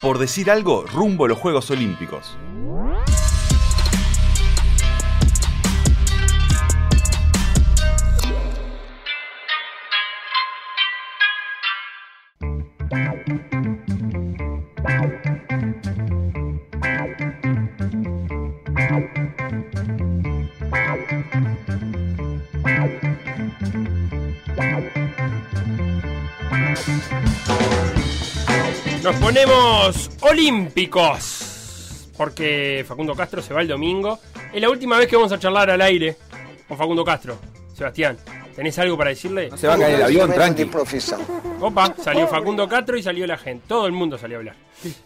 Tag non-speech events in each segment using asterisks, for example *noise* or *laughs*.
Por decir algo, rumbo a los Juegos Olímpicos. Olímpicos. Porque Facundo Castro se va el domingo. Es la última vez que vamos a charlar al aire con Facundo Castro. Sebastián, ¿tenés algo para decirle? No se va a caer el avión, tranqui. Opa, salió Facundo Castro y salió la gente. Todo el mundo salió a hablar.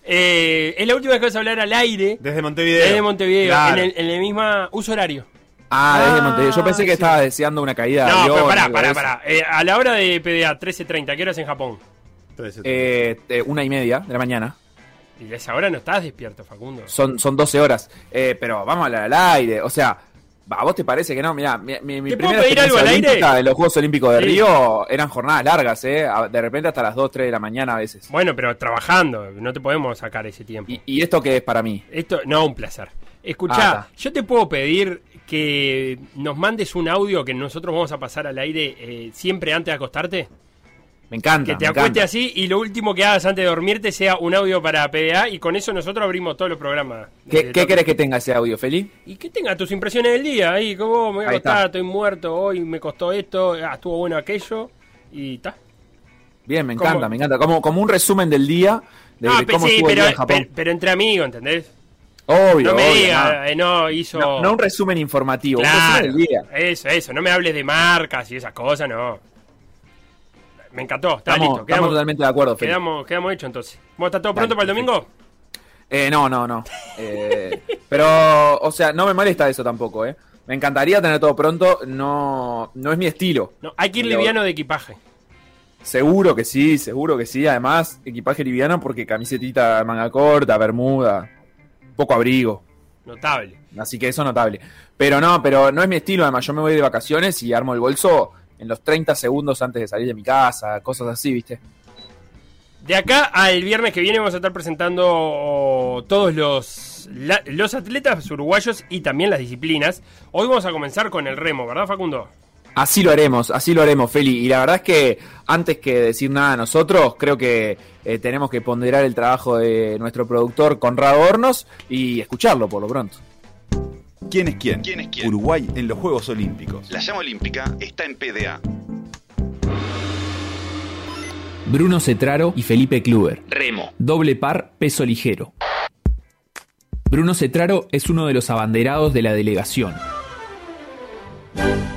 Eh, es la última vez que vas a hablar al aire. Desde Montevideo. Desde Montevideo, Claro. en, el, en el mismo uso horario. Ah, desde Ah, Montevideo. Yo pensé que sí. estaba deseando una caída de No, avión. pero pará, algo de pará, eso. pará. Eh, a la hora de PDA 13.30, ¿qué horas en Japón? Entonces, Eh, eh, una y media de la mañana. Y a esa hora no estás despierto, Facundo. Son, son 12 horas. Eh, pero vamos a hablar al aire. O sea, ¿a vos te parece que no? Mirá, mi, mi, mi ¿Te puedo primera experiencia al aire? olímpica de los Juegos Olímpicos de Sí. Río eran jornadas largas, ¿eh? De repente hasta las 2, 3 de la mañana a veces. Bueno, pero trabajando, no te podemos sacar ese tiempo. ¿Y, y esto qué es para mí? Esto, no, un placer. Escuchá, Ah, yo te puedo pedir que nos mandes un audio que nosotros vamos a pasar al aire eh, siempre antes de acostarte. Me encanta. Que te acueste encanta. así y lo último que hagas antes de dormirte sea un audio para PDA y con eso nosotros abrimos todos los programas. ¿Qué, de- ¿Qué de- querés que tenga ese audio, Feli? Y que tenga tus impresiones del día ahí, como me voy a acostar, estoy muerto, hoy me costó esto, ah, estuvo bueno aquello y está. Bien, me ¿Cómo? encanta, me encanta. Como, como un resumen del día, de, No, de cómo sí, estuvo el pero, día en Japón. pero, pero entre amigos, ¿entendés? obvio, no me obvio, digas, no. eh, no, hizo... No, no un resumen informativo, un resumen del día. eso, eso, no me hables de marcas y esas cosas, no. Me encantó, está Estamos, listo. estamos Quedamos, totalmente de acuerdo, Feli. quedamos, quedamos hecho entonces. ¿Vos está todo Dale, pronto para el domingo? Eh, no, no, no. Eh, *laughs* pero, o sea, no me molesta eso tampoco, ¿eh? Me encantaría tener todo pronto, no, no es mi estilo. No, hay que ir Pero- liviano de equipaje. Seguro que sí, seguro que sí. Además, equipaje liviano porque camisetita manga corta, bermuda, poco abrigo. Notable. Así que eso es notable. Pero no, pero no es mi estilo. Además, yo me voy de vacaciones y armo el bolso en los 30 segundos antes de salir de mi casa, cosas así, ¿viste? De acá al viernes que viene vamos a estar presentando todos los, la- los atletas uruguayos y también las disciplinas. Hoy vamos a comenzar con el remo, ¿verdad Facundo? Así lo haremos, así lo haremos, Feli. Y la verdad es que antes que decir nada nosotros, creo que eh, tenemos que ponderar el trabajo de nuestro productor Conrado Hornos y escucharlo por lo pronto. ¿Quién es quién? ¿Quién es quién? Uruguay en los Juegos Olímpicos. La llama olímpica está en PDA. Bruno Cetraro y Felipe Kluber. Remo. Doble par, peso ligero. Bruno Cetraro es uno de los abanderados de la delegación.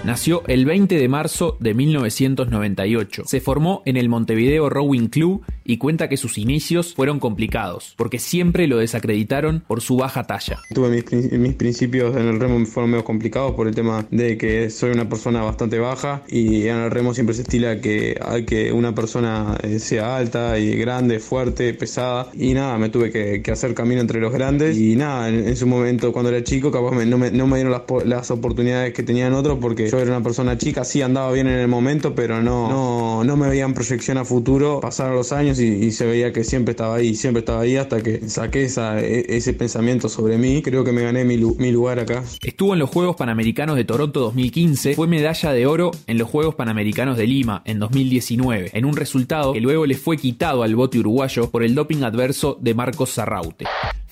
Nació el 20 de marzo de 1998. Se formó en el Montevideo Rowing Club y cuenta que sus inicios fueron complicados, porque siempre lo desacreditaron por su baja talla. Tuve mis, mis principios en el remo fueron medio complicados por el tema de que soy una persona bastante baja y en el remo siempre se estila que hay que una persona eh, sea alta y grande, fuerte, pesada y nada, me tuve que, que hacer camino entre los grandes y nada, en, en su momento cuando era chico capaz me- no, me, no me dieron las, las oportunidades que tenían otros porque yo era una persona chica, sí andaba bien en el momento pero no, no, no me veían proyección a futuro, pasaron los años y, se veía que siempre estaba ahí, siempre estaba ahí hasta que saqué e- ese pensamiento sobre mí, creo que me gané mi, mi lugar acá. Estuvo en los Juegos Panamericanos de Toronto 2015, fue medalla de oro en los Juegos Panamericanos de Lima en 2019, en un resultado que luego le fue quitado al bote uruguayo por el doping adverso de Marcos Sarraute.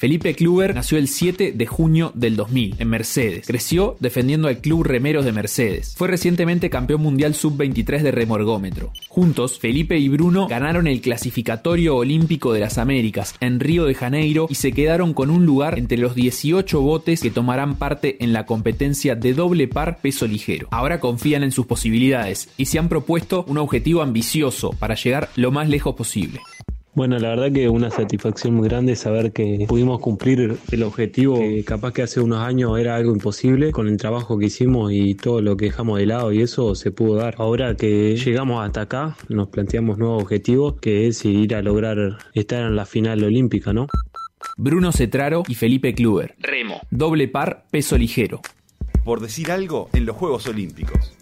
Felipe Kluber nació el 7 de junio del 2000 en Mercedes. Creció defendiendo al Club Remeros de Mercedes. Fue recientemente campeón mundial sub-23 de remorgómetro. Juntos, Felipe y Bruno ganaron el clasificatorio olímpico de las Américas en Río de Janeiro y se quedaron con un lugar entre los 18 botes que tomarán parte en la competencia de doble par peso ligero. Ahora confían en sus posibilidades y se han propuesto un objetivo ambicioso para llegar lo más lejos posible. Bueno, la verdad que una satisfacción muy grande saber que pudimos cumplir el objetivo que capaz que hace unos años era algo imposible con el trabajo que hicimos y todo lo que dejamos de lado y eso se pudo dar. Ahora que llegamos hasta acá, nos planteamos nuevos objetivos que es ir a lograr estar en la final olímpica, ¿no? Bruno Cetraro y Felipe Kluber. Remo. Doble par peso ligero. Por decir algo en los Juegos Olímpicos.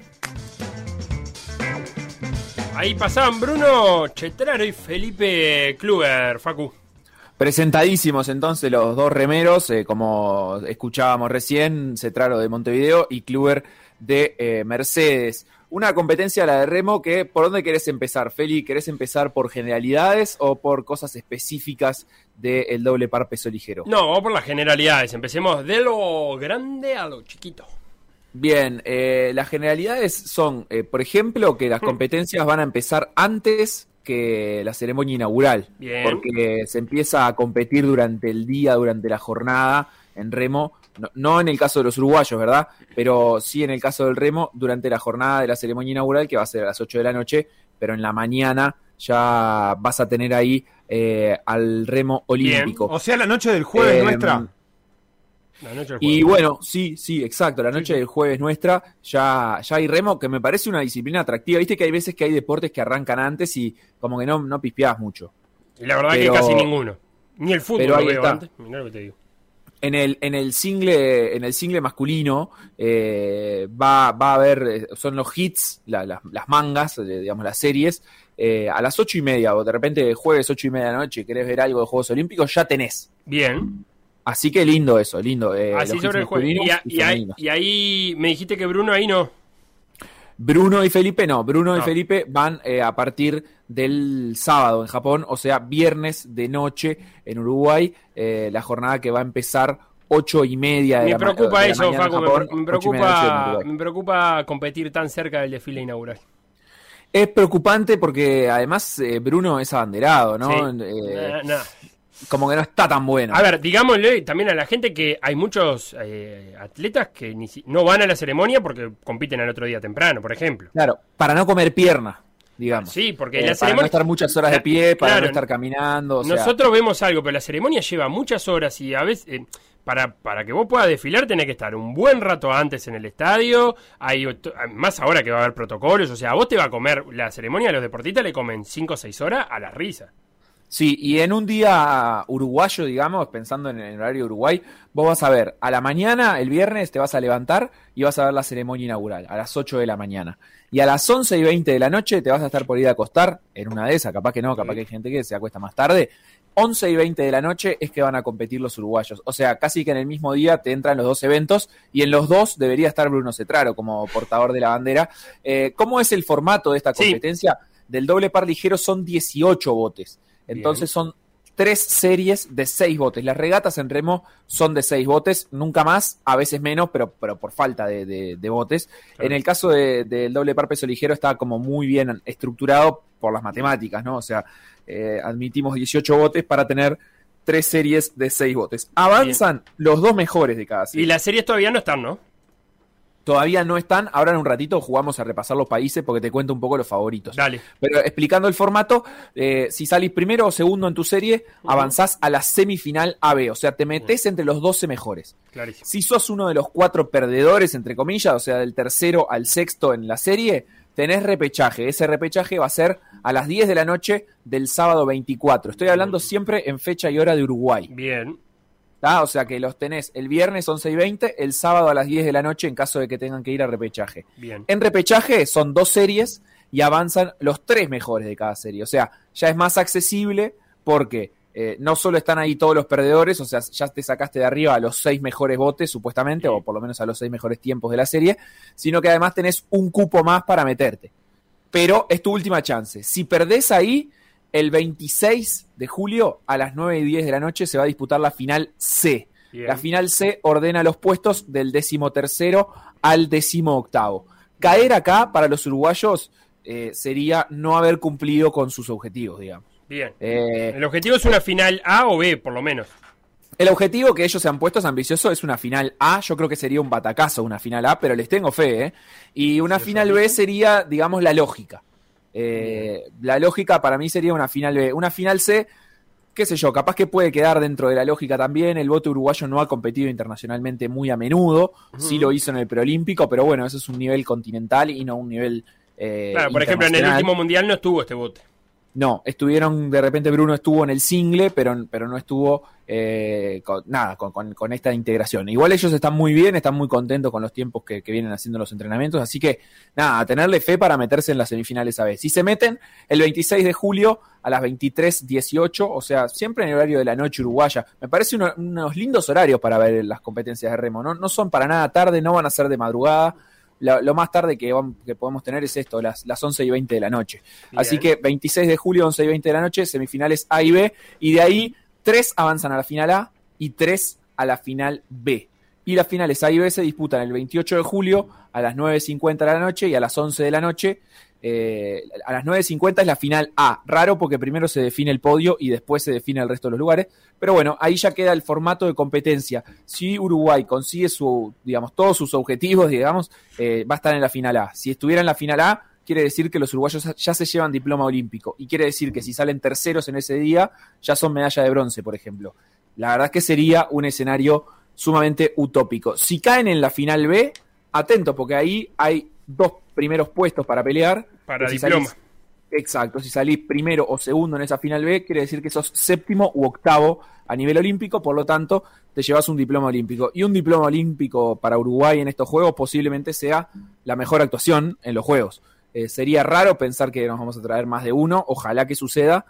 Ahí pasaban Bruno Chetraro y Felipe Kluber, Facu. Presentadísimos entonces los dos remeros, eh, como escuchábamos recién, Cetraro de Montevideo y Kluber de eh, Mercedes. Una competencia la de remo que, ¿por dónde querés empezar, Feli? ¿Querés empezar por generalidades o por cosas específicas del doble par peso ligero? No, vamos por las generalidades. Empecemos de lo grande a lo chiquito. Bien, eh, las generalidades son, eh, por ejemplo, que las Mm. competencias van a empezar antes que la ceremonia inaugural, Bien. porque se empieza a competir durante el día, durante la jornada en remo, no, no en el caso de los uruguayos, ¿verdad? Pero sí en el caso del remo, durante la jornada de la ceremonia inaugural, que va a ser a las 8 de la noche, pero en la mañana ya vas a tener ahí eh, al remo olímpico. O sea, la noche del jueves Eh, nuestra. La noche del Y bueno, sí, sí, exacto. La noche del jueves nuestra ya, ya hay remo, que me parece una disciplina atractiva. Viste que hay veces que hay deportes que arrancan antes y como que no, no pispeás mucho. Y la verdad pero- que casi ninguno. Ni el fútbol pero lo veo está. antes. Mirá lo que te digo. En el, en el single, en el single masculino, eh, va, va a haber, eh, son los hits, la- la- las mangas, digamos, las series, eh, a las ocho y media, o de repente jueves ocho y media de la noche, querés ver algo de Juegos Olímpicos, ya tenés. Bien. Así que lindo eso, lindo. eh, Así sobre el juego. Y, a- ahí, y ahí me dijiste que Bruno ahí no. Bruno y Felipe no, Bruno y No. Felipe van eh, a partir del sábado en Japón, o sea, viernes de noche en Uruguay, eh, la jornada que va a empezar ocho y media de Me la preocupa la eso, mañana en Facu. Me, Japón, me en preocupa, me preocupa competir tan cerca del desfile inaugural. Es preocupante porque además eh, Bruno es abanderado, ¿no? Sí. Eh, nah. Como que no está tan bueno. A ver, digámosle también a la gente que hay muchos eh, atletas que ni si- no van a la ceremonia porque compiten al otro día temprano, por ejemplo. Claro, para no comer pierna, digamos. Sí, porque Eh, la para no estar muchas horas de pie, para Claro, no estar caminando. O sea, Nosotros vemos algo, pero la ceremonia lleva muchas horas y a veces... eh, para, para que vos puedas desfilar tenés que estar un buen rato antes en el estadio, hay ot- más ahora que va a haber protocolos, o sea, vos te va a comer, la ceremonia a los deportistas le comen 5 o 6 horas a la risa. Sí, y en un día uruguayo, digamos, pensando en el horario de Uruguay, vos vas a ver, a la mañana, el viernes, te vas a levantar y vas a ver la ceremonia inaugural, a las 8 de la mañana. Y a las 11 y 20 de la noche te vas a estar por ir a acostar, en una de esas, capaz que no, capaz que hay gente que se acuesta más tarde. 11 y 20 de la noche es que van a competir los uruguayos. O sea, casi que en el mismo día te entran los dos eventos y en los dos debería estar Bruno Cetraro como portador de la bandera. Eh, ¿Cómo es el formato de esta Sí. competencia? Del doble par ligero son 18 botes. Entonces son tres series de seis botes. Las regatas en remo son de seis botes, nunca más, a veces menos, pero, pero por falta de, de- de botes. Claro. En el caso de- del doble par peso ligero está como muy bien estructurado por las matemáticas, ¿no? O sea, eh, admitimos 18 botes para tener tres series de seis botes. Avanzan los dos mejores de cada serie. Y las series todavía no están, ¿no? Todavía no están, ahora en un ratito jugamos a repasar los países porque te cuento un poco los favoritos. Dale. Pero explicando el formato, eh, si salís primero o segundo en tu serie, avanzás a la semifinal AB, o sea, te metés entre los 12 mejores. Clarísimo. Si sos uno de los cuatro perdedores, entre comillas, o sea, del tercero al sexto en la serie, tenés repechaje. Ese repechaje va a ser a las 10 de la noche del sábado 24. Estoy hablando siempre en fecha y hora de Uruguay. Bien. ¿Tá? O sea que los tenés el viernes 11 y 20, el sábado a las 10 de la noche en caso de que tengan que ir a repechaje. Bien. En repechaje son dos series y avanzan los tres mejores de cada serie. O sea, ya es más accesible porque eh, no solo están ahí todos los perdedores, o sea, ya te sacaste de arriba a los seis mejores botes, supuestamente, o por lo menos a los seis mejores tiempos de la serie, sino que además tenés un cupo más para meterte. Pero es tu última chance. Si perdés ahí, el 26 de julio a las 9 y 10 de la noche se va a disputar la final C. Bien. La final C ordena los puestos del décimo tercero al décimo octavo. Caer acá para los uruguayos eh, sería no haber cumplido con sus objetivos, digamos. Bien. Eh, El objetivo es una final A o B, por lo menos. el objetivo que ellos se han puesto es ambicioso, es una final A. Yo creo que sería un batacazo una final A, pero les tengo fe, ¿eh? Y una final B sería, digamos, la lógica. Eh, la lógica para mí sería una final B. Una final C, qué sé yo, capaz que puede quedar dentro de la lógica también. El voto uruguayo no ha competido internacionalmente muy a menudo. Sí lo hizo en el preolímpico, pero bueno, eso es un nivel continental y no un nivel. eh, Claro, por ejemplo, en el último mundial no estuvo este bote. No, estuvieron, de repente Bruno estuvo en el single, pero, pero no estuvo eh, con, nada, con, esta integración. Igual ellos están muy bien, están muy contentos con los tiempos que, vienen haciendo los entrenamientos, así que nada, a tenerle fe para meterse en las semifinales a vez. Si se meten el 26 de julio a las 23.18, o sea, siempre en el horario de la noche uruguaya, me parece uno- unos lindos horarios para ver las competencias de remo, ¿no? no son para nada tarde, no van a ser de madrugada. Lo, lo más tarde que, vam- que podemos tener es esto, las, las 11 y 20 de la noche. Así que 26 de julio, 11 y 20 de la noche, semifinales A y B, y de ahí tres avanzan a la final A y tres a la final B. Y las finales A y B se disputan el 28 de julio a las 9.50 de la noche y a las 11 de la noche. Eh, a las 9.50 es la final A. Raro porque primero se define el podio y después se define el resto de los lugares. Pero bueno, ahí ya queda el formato de competencia. Si Uruguay consigue digamos, todos sus objetivos, *laughs* digamos, eh, va a estar en la final A. Si estuviera en la final A, quiere decir que los uruguayos ya se llevan diploma olímpico. Y quiere decir que si salen terceros en ese día, ya son medalla de bronce, por ejemplo. La verdad es que sería un escenario sumamente utópico. Si caen en la final B, atento, porque ahí hay dos primeros puestos para pelear. Para si diploma. salís- exacto, si salís primero o segundo en esa final B, quiere decir que sos séptimo u octavo a nivel olímpico, por lo tanto, te llevas un diploma olímpico. Y un diploma olímpico para Uruguay en estos Juegos posiblemente sea la mejor actuación en los Juegos. Eh, sería raro pensar que nos vamos a traer más de uno, ojalá que suceda,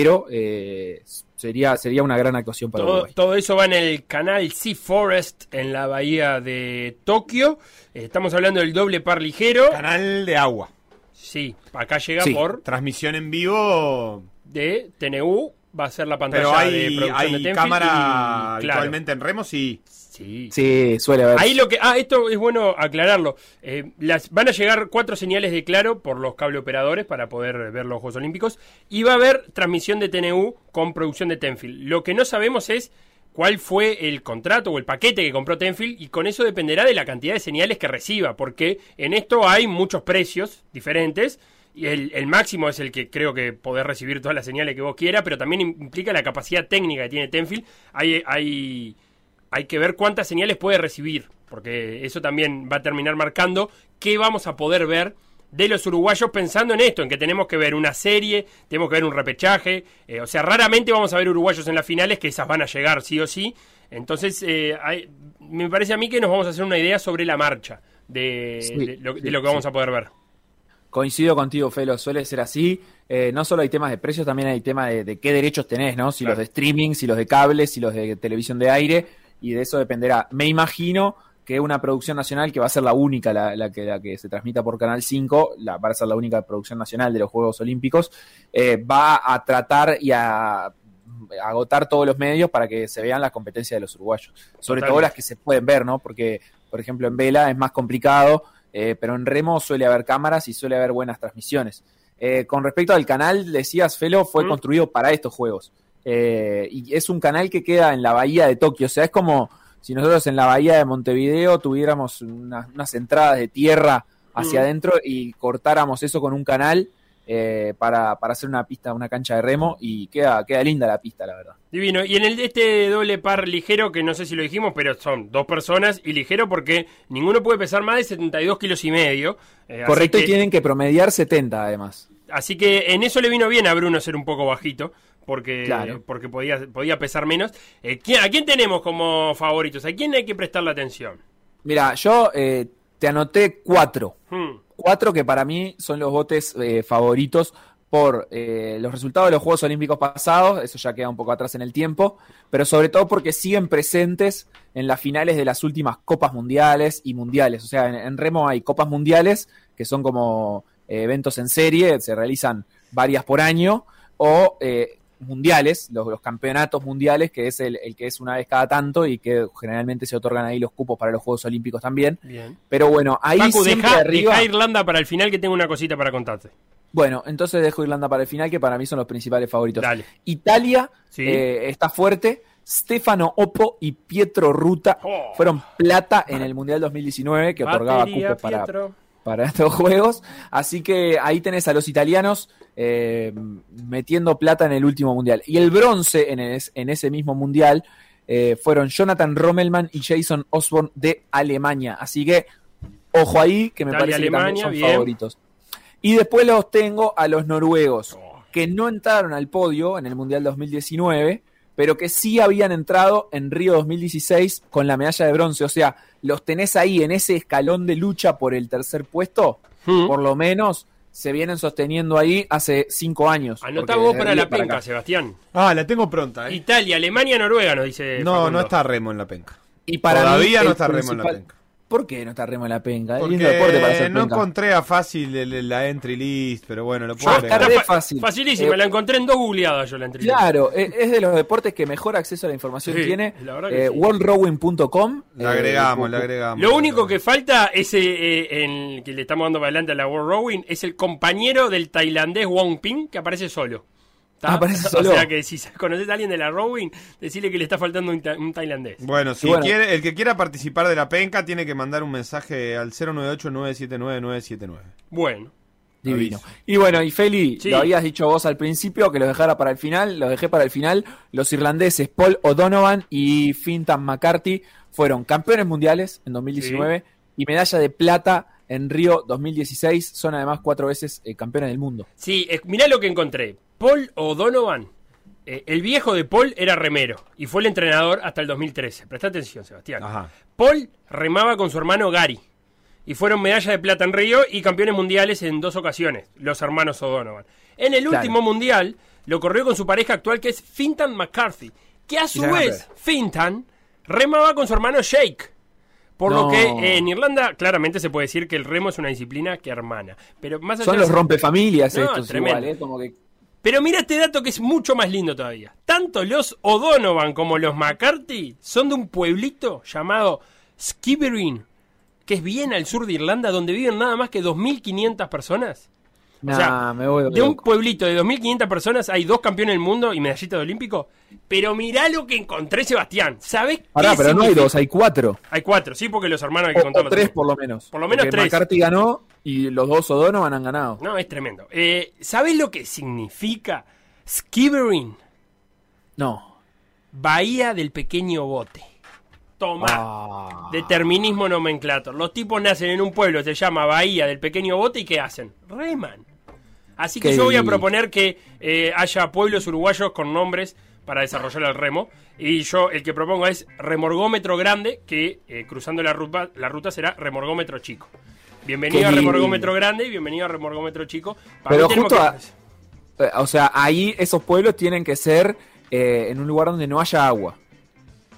pero eh, sería, sería una gran actuación para Todo, Uruguay. todo eso va en el canal Sea Forest en la bahía de Tokio. Eh, Estamos hablando del doble par ligero. Canal de agua. Sí, acá llega Sí. por Transmisión en vivo. de TNU. Va a ser la pantalla Pero de producción de hay Tenfield cámara y, claro, actualmente en Remo, sí. Sí. Sí, suele haber. Ahí lo que. Ah, esto es bueno aclararlo. Eh, las, van a llegar cuatro señales de claro por los cable operadores para poder ver los Juegos Olímpicos. Y va a haber transmisión de TNU con producción de Tenfield. Lo que no sabemos es cuál fue el contrato o el paquete que compró Tenfield y con eso dependerá de la cantidad de señales que reciba, porque en esto hay muchos precios diferentes. Y el, el máximo es el que creo que poder recibir todas las señales que vos quieras, pero también implica la capacidad técnica que tiene Tenfield. Hay, hay, hay que ver cuántas señales puede recibir, porque eso también va a terminar marcando qué vamos a poder ver de los uruguayos pensando en esto, en que tenemos que ver una serie, tenemos que ver un repechaje, eh, o sea, raramente vamos a ver uruguayos en las finales, que esas van a llegar sí o sí, entonces eh, hay- me parece a mí que nos vamos a hacer una idea sobre la marcha de, Sí, de lo, de lo que vamos sí. a poder ver. Coincido contigo, Felo, suele ser así. Eh, no solo hay temas de precios, también hay temas de, de qué derechos tenés, ¿no? Si Claro. los de streaming, si los de cables, si los de televisión de aire, y de eso dependerá. Me imagino que una producción nacional que va a ser la única, la, la que, la que se transmita por Canal 5, la, va a ser la única producción nacional de los Juegos Olímpicos, eh, va a tratar y a agotar todos los medios para que se vean las competencias de los uruguayos. Sobre todo las que se pueden ver, ¿no? Porque, por ejemplo, en vela es más complicado, eh, pero en remo suele haber cámaras y suele haber buenas transmisiones. Eh, con respecto al canal, decías, Felo, fue Mm. construido para estos juegos. Eh, y es un canal que queda en la bahía de Tokio. O sea, es como si nosotros en la bahía de Montevideo tuviéramos unas, unas entradas de tierra hacia Mm. adentro y cortáramos eso con un canal eh, para, para hacer una pista, una cancha de remo. Y queda, queda linda la pista, la verdad. Divino. Y en el este doble par ligero, que no sé si lo dijimos, pero son dos personas y ligero porque ninguno puede pesar más de 72 kilos y medio. Eh, Correcto, que- y tienen que promediar 70 además. Así que en eso le vino bien a Bruno ser un poco bajito, porque, Claro. porque podía, podía pesar menos. Eh, ¿quién- ¿A quién tenemos como favoritos? ¿A quién hay que prestarle atención? Mira, yo eh, te anoté cuatro. Hmm, Cuatro que para mí son los botes eh, favoritos por eh, los resultados de los Juegos Olímpicos pasados, eso ya queda un poco atrás en el tiempo, pero sobre todo porque siguen presentes en las finales de las últimas Copas Mundiales y Mundiales. O sea, en, en remo hay Copas Mundiales, que son como eventos en serie, se realizan varias por año, o eh, mundiales, los, los campeonatos mundiales, que es el, el que es una vez cada tanto y que generalmente se otorgan ahí los cupos para los Juegos Olímpicos también. bien. Pero bueno, ahí Paco, siempre deja, arriba... deja Irlanda para el final que tengo una cosita para contarte. Bueno, entonces dejo Irlanda para el final, que para mí son los principales favoritos. Dale. Italia Sí. eh, está fuerte. Stefano Oppo y Pietro Ruta Oh. fueron plata en el Mundial 2019, que otorgaba cupos para, Pietro. Para *laughs* estos juegos. Así que ahí tenés a los italianos eh, metiendo plata en el último Mundial. Y el bronce en, es- en ese mismo Mundial eh, fueron Jonathan Rommelman y Jason Osborne de Alemania. Así que ojo ahí, que me Italia, parece que también Alemania, son bien. favoritos. Y después los tengo a los noruegos, que no entraron al podio en el Mundial 2019, pero que sí habían entrado en Río 2016 con la medalla de bronce. O sea, los tenés ahí en ese escalón de lucha por el tercer puesto, Mm. por lo menos se vienen sosteniendo ahí hace cinco años. Anotá vos para la penca, acá. Sebastián. Ah, la tengo pronta, ¿eh? Italia, Alemania, Noruega, nos dice. No, Facundo. no está Remo en la penca. Y para mí, Todavía no está Remo en la penca. ¿Por qué no está Remo en la penca? Porque lindo deporte para hacer no penca. encontré a fácil el- el- la entry list, pero bueno, lo puedo Ah, agregar. fácil. Facilísima, Eh, la encontré en dos googleadas yo la entrevista. Claro, e- es de los deportes que mejor acceso a la información Sí, tiene. la Eh, sí. worldrowing.com. La eh, agregamos, pu- la agregamos. Lo único que falta es eh, eh, en que le estamos dando para adelante a la World Rowing es el compañero del tailandés Wong Ping que aparece solo. ¿Tá? Aparece solo. *laughs* O sea que si *laughs* conoces a alguien de la Rowing, decirle que le está faltando un, ta- un tailandés. Bueno, si Y bueno. quiere, el que quiera participar de la penca tiene que mandar un mensaje al 098-979-979. Bueno, Divino. Y bueno, y Feli, Sí. lo habías dicho vos al principio que lo dejara para el final, lo dejé para el final. Los irlandeses Paul O'Donovan y Fintan McCarthy fueron campeones mundiales en 2019 y medalla de plata en Río 2016. Son además cuatro veces eh, campeones del mundo. sí, eh, mirá lo que encontré. Paul O'Donovan, eh, el viejo de Paul era remero y fue el entrenador hasta el 2013. Presta atención, Sebastián. Ajá. Paul remaba con su hermano Gary. Y fueron medalla de plata en Río y campeones mundiales en dos ocasiones, los hermanos O'Donovan. En el Claro. último mundial lo corrió con su pareja actual que es Fintan McCarthy, que a su vez. Fintan remaba con su hermano Jake. Por lo que eh, en Irlanda claramente se puede decir que el remo es una disciplina que hermana. Pero más allá Son los rompefamilias No, estos tremendo. igual, ¿eh? Como que pero mira este dato que es mucho más lindo todavía. Tanto los O'Donovan como los McCarthy son de un pueblito llamado Skibbereen, que es bien al sur de Irlanda, donde viven nada más que 2.500 personas. Nah, o sea, me voy de un pueblito de 2.500 personas hay dos campeones del mundo y medallita de olímpico. Pero mirá lo que encontré, Sebastián. ¿Sabés pero no hay dos, hay cuatro. Hay cuatro, sí, porque los hermanos hay que O, o contarlos. tres también. por lo menos. Por lo menos Porque tres. McCarthy ganó y los dos O'Donovan han ganado. No, es tremendo. Eh, ¿Sabés lo que significa Skibbereen? No. Bahía del pequeño bote. Toma. Ah. Determinismo nomenclator. Los tipos nacen en un pueblo, se llama Bahía del Pequeño Bote, ¿y qué hacen? Reman. Así que yo voy a proponer que eh, haya pueblos uruguayos con nombres para desarrollar el remo. Y yo el que propongo es remorgómetro grande, que eh, cruzando la ruta, la ruta será remorgómetro chico. Bienvenido Qué a lindo. remorgómetro grande y bienvenido a remorgómetro chico. Para Pero justo que- a- Eh, O sea, ahí esos pueblos tienen que ser eh, en un lugar donde no haya agua.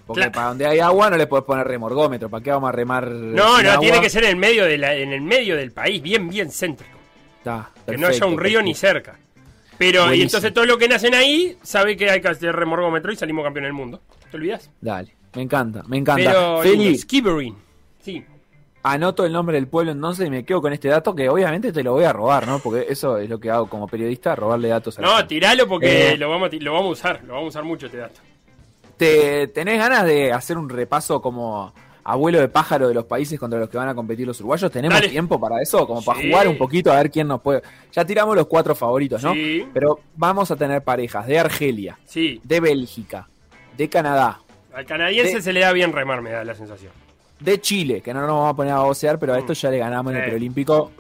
Porque Claro. para donde hay agua no le puedes poner remorgómetro. ¿Para qué vamos a remar? No, no, agua? tiene que ser en el medio de la- en el medio del país, bien, bien céntrico. Está, que no haya un río ni cerca. Pero, y entonces todos los que nacen ahí sabe que hay que hacer remorgómetro y salimos campeón del mundo. ¿Te olvidas? Dale, me encanta, me encanta. Pero, Feli. Sí. anoto el nombre del pueblo entonces y me quedo con este dato que obviamente te lo voy a robar, ¿no? Porque eso es lo que hago como periodista, robarle datos a la No, tiralo porque Eh. lo, vamos a, lo vamos a usar. Lo vamos a usar mucho este dato. ¿Te, ¿Tenés ganas de hacer un repaso como abuelo de pájaro de los países contra los que van a competir los uruguayos? ¿Tenemos Dale. tiempo para eso? Como para Sí. jugar un poquito a ver quién nos puede... Ya tiramos los cuatro favoritos, ¿no? Sí. Pero vamos a tener parejas de Argelia, Sí. de Bélgica, de Canadá, Al canadiense De- se le da bien remar, me da la sensación. de Chile, que no nos vamos a poner a vocear, pero a esto ya le ganamos en el Eh. preolímpico,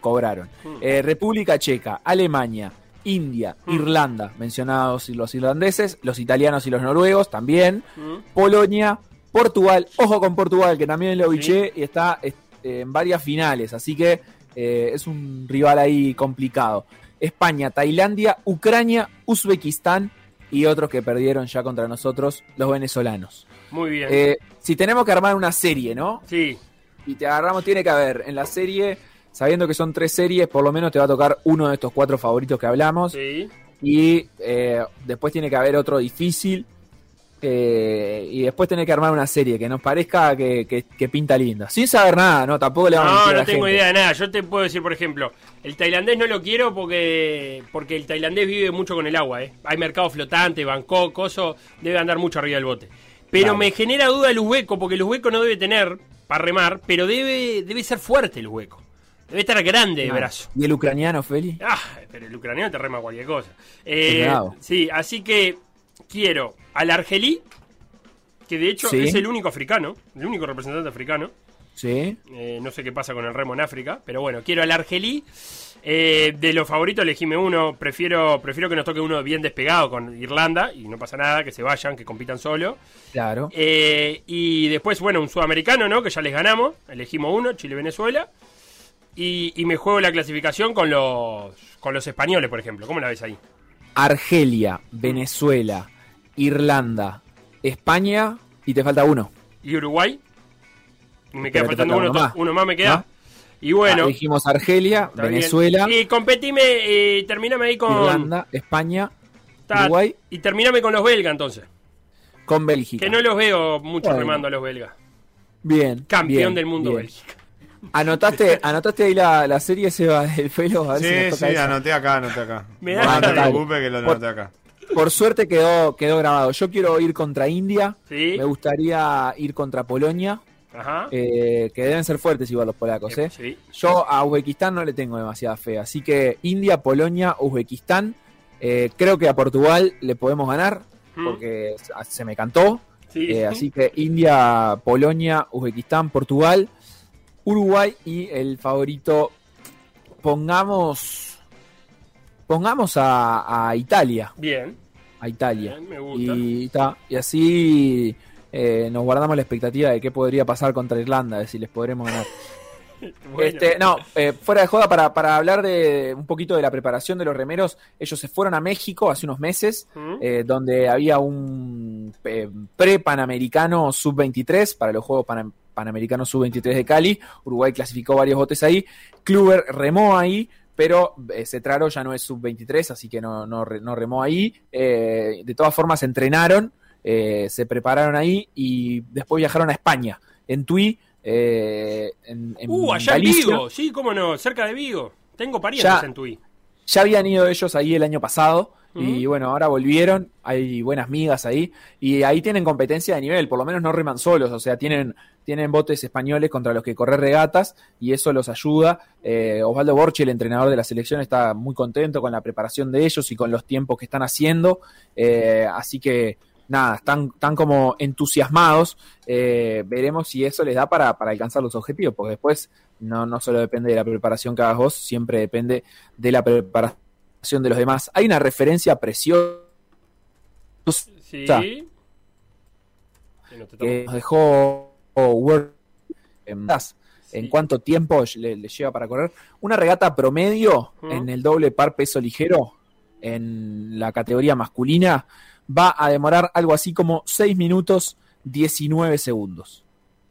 cobraron. Eh, República Checa, Alemania, India, Irlanda, mencionados los irlandeses, los italianos y los noruegos también, Mm. Polonia, Portugal, ojo con Portugal, que también lo biché y está eh, en varias finales, así que eh, es un rival ahí complicado. España, Tailandia, Ucrania, Uzbekistán y otros que perdieron ya contra nosotros, los venezolanos. Muy bien. Eh, si tenemos que armar una serie, ¿no? sí. Y te agarramos, tiene que haber en la serie, sabiendo que son tres series, por lo menos te va a tocar uno de estos cuatro favoritos que hablamos. Sí. Y eh, después tiene que haber otro difícil. Eh, y después tener que armar una serie que nos parezca que, que- que pinta linda. Sin saber nada, ¿no? Tampoco le vamos a No, a no la tengo gente. idea de nada. Yo te puedo decir, por ejemplo, el tailandés no lo quiero porque porque el tailandés vive mucho con el agua, ¿eh? Hay mercado flotante, Bangkok, coso, debe andar mucho arriba del bote. Pero Claro. me genera duda el uzbeco, porque el uzbeco no debe tener para remar, pero debe, debe ser fuerte el uzbeco. Debe estar grande de Ah, brazo. ¿Y el ucraniano, Feli? Ah, pero el ucraniano te rema cualquier cosa. Eh, sí, así que quiero al argelí, que de hecho Sí. es el único africano, el único representante africano. Sí. Eh, no sé qué pasa con el remo en África, pero bueno, quiero al argelí. Eh, de los favoritos elegime uno. Prefiero, prefiero que nos toque uno bien despegado con Irlanda y no pasa nada, que se vayan, que compitan solo. Claro. Eh, y después, bueno, un sudamericano, ¿no? Que ya les ganamos. Elegimos uno, Chile-Venezuela. Y, y me juego la clasificación con los, con los españoles, por ejemplo. ¿Cómo la ves ahí? Argelia, Venezuela, Irlanda, España y te falta uno. ¿Y Uruguay? Me queda Pero te faltando falta uno, uno más. uno más me queda. ¿Ah? Y bueno, Ah, dijimos Argelia, bien. Venezuela, Y competime, eh, terminame ahí con. Irlanda, España, Ta- Uruguay Y terminame con los belgas entonces. con Bélgica. Que no los veo mucho Bueno. remando a los belgas. Bien. Campeón bien, del mundo bien. Bélgica. ¿Anotaste, *laughs* anotaste ahí la, la serie Seba del pelo? A ver si nos Sí, toca sí, anoté acá, anoté acá. *laughs* Me no, da- no te Dale. preocupes que lo anoté acá. Por suerte quedó, quedó grabado. Yo quiero ir contra India. Sí. Me gustaría ir contra Polonia. Ajá. eh, que deben ser fuertes igual los polacos, ¿eh? Sí. Yo a Uzbekistán no le tengo demasiada fe. Así que India, Polonia, Uzbekistán. eh, creo que a Portugal le podemos ganar. Mm. Porque se me cantó. Sí. Eh, así que India, Polonia, Uzbekistán, Portugal, Uruguay y el favorito, pongamos, pongamos a, a Italia, Bien. a Italia. Bien, me gusta. Y, ta, y así eh, nos guardamos la expectativa de qué podría pasar contra Irlanda, de si les podremos ganar. *laughs* Bueno. Este, no, eh, fuera de joda, para, para hablar de un poquito de la preparación de los remeros, ellos se fueron a México hace unos meses, ¿Mm? eh, donde había un eh, pre-panamericano sub-23 para los Juegos Pana- Panamericanos sub-23 de Cali. Uruguay clasificó varios botes ahí. Kluber remó ahí, pero eh, Cetraro ya no es sub-23, así que no, no, re- no remó ahí. Eh, de todas formas, entrenaron, eh, se prepararon ahí y después viajaron a España, en Tui. eh, en, en Uh, allá en. Vigo. Sí, cómo no, cerca de Vigo. Tengo parientes Ya. en Tui. Ya habían ido ellos ahí el año pasado y bueno, ahora volvieron, hay buenas migas ahí y ahí tienen competencia de nivel, por lo menos no reman solos, o sea, tienen, tienen botes españoles contra los que correr regatas y eso los ayuda. Eh, Osvaldo Borchi, el entrenador de la selección, está muy contento con la preparación de ellos y con los tiempos que están haciendo, Eh, así que nada, están, están como entusiasmados. Eh, veremos si eso les da para, para alcanzar los objetivos, porque después no, no solo depende de la preparación que hagas vos, siempre depende de la preparación de los demás. Hay una referencia preciosa Sí. Que nos dejó Word en, en Sí. cuánto tiempo le, le lleva para correr. Una regata promedio en el doble par peso ligero en la categoría masculina va a demorar algo así como 6 minutos 19 segundos.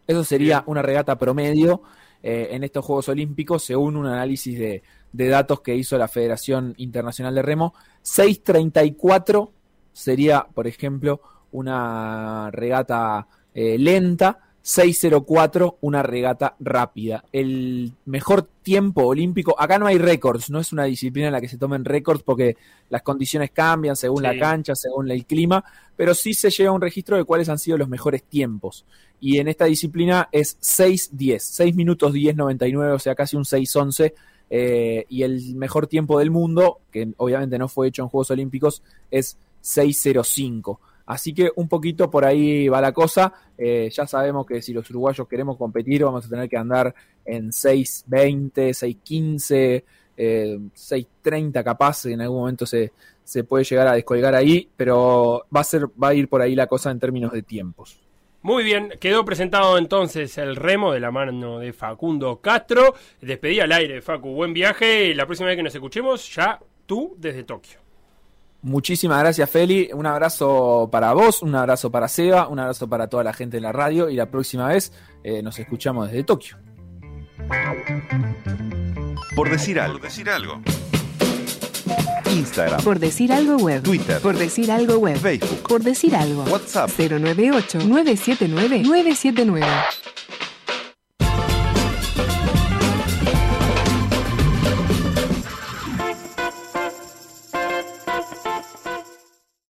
Eso sería Bien. una regata promedio eh, en estos Juegos Olímpicos, según un análisis de, de datos que hizo la Federación Internacional de Remo. 6.34 sería, por ejemplo, una regata eh, lenta. 6.04, una regata rápida. El mejor tiempo olímpico, acá no hay récords, no es una disciplina en la que se tomen récords porque las condiciones cambian según Sí. la cancha, según el clima, pero sí se lleva un registro de cuáles han sido los mejores tiempos. Y en esta disciplina es 6.10, 6 minutos 10.99, o sea, casi un 6.11. eh, y el mejor tiempo del mundo, que obviamente no fue hecho en Juegos Olímpicos, es 6.05. Así que un poquito por ahí va la cosa. Eh, ya sabemos que si los uruguayos queremos competir, vamos a tener que andar en 6.20, 6.15, eh, 6.30 capaz. En algún momento se, se puede llegar a descolgar ahí, pero va a, ser, va a ir por ahí la cosa en términos de tiempos. Muy bien, quedó presentado entonces el remo de la mano de Facundo Castro. Despedí al aire, Facu. Buen viaje. La próxima vez que nos escuchemos, ya tú desde Tokio. Muchísimas gracias, Feli. Un abrazo para vos, un abrazo para Seba, un abrazo para toda la gente de la radio y la próxima vez eh, nos escuchamos desde Tokio. Por decir algo. Por decir algo. Instagram, Por decir algo web. Twitter, Por decir algo web. Facebook, Por decir algo. WhatsApp. 098 979 979.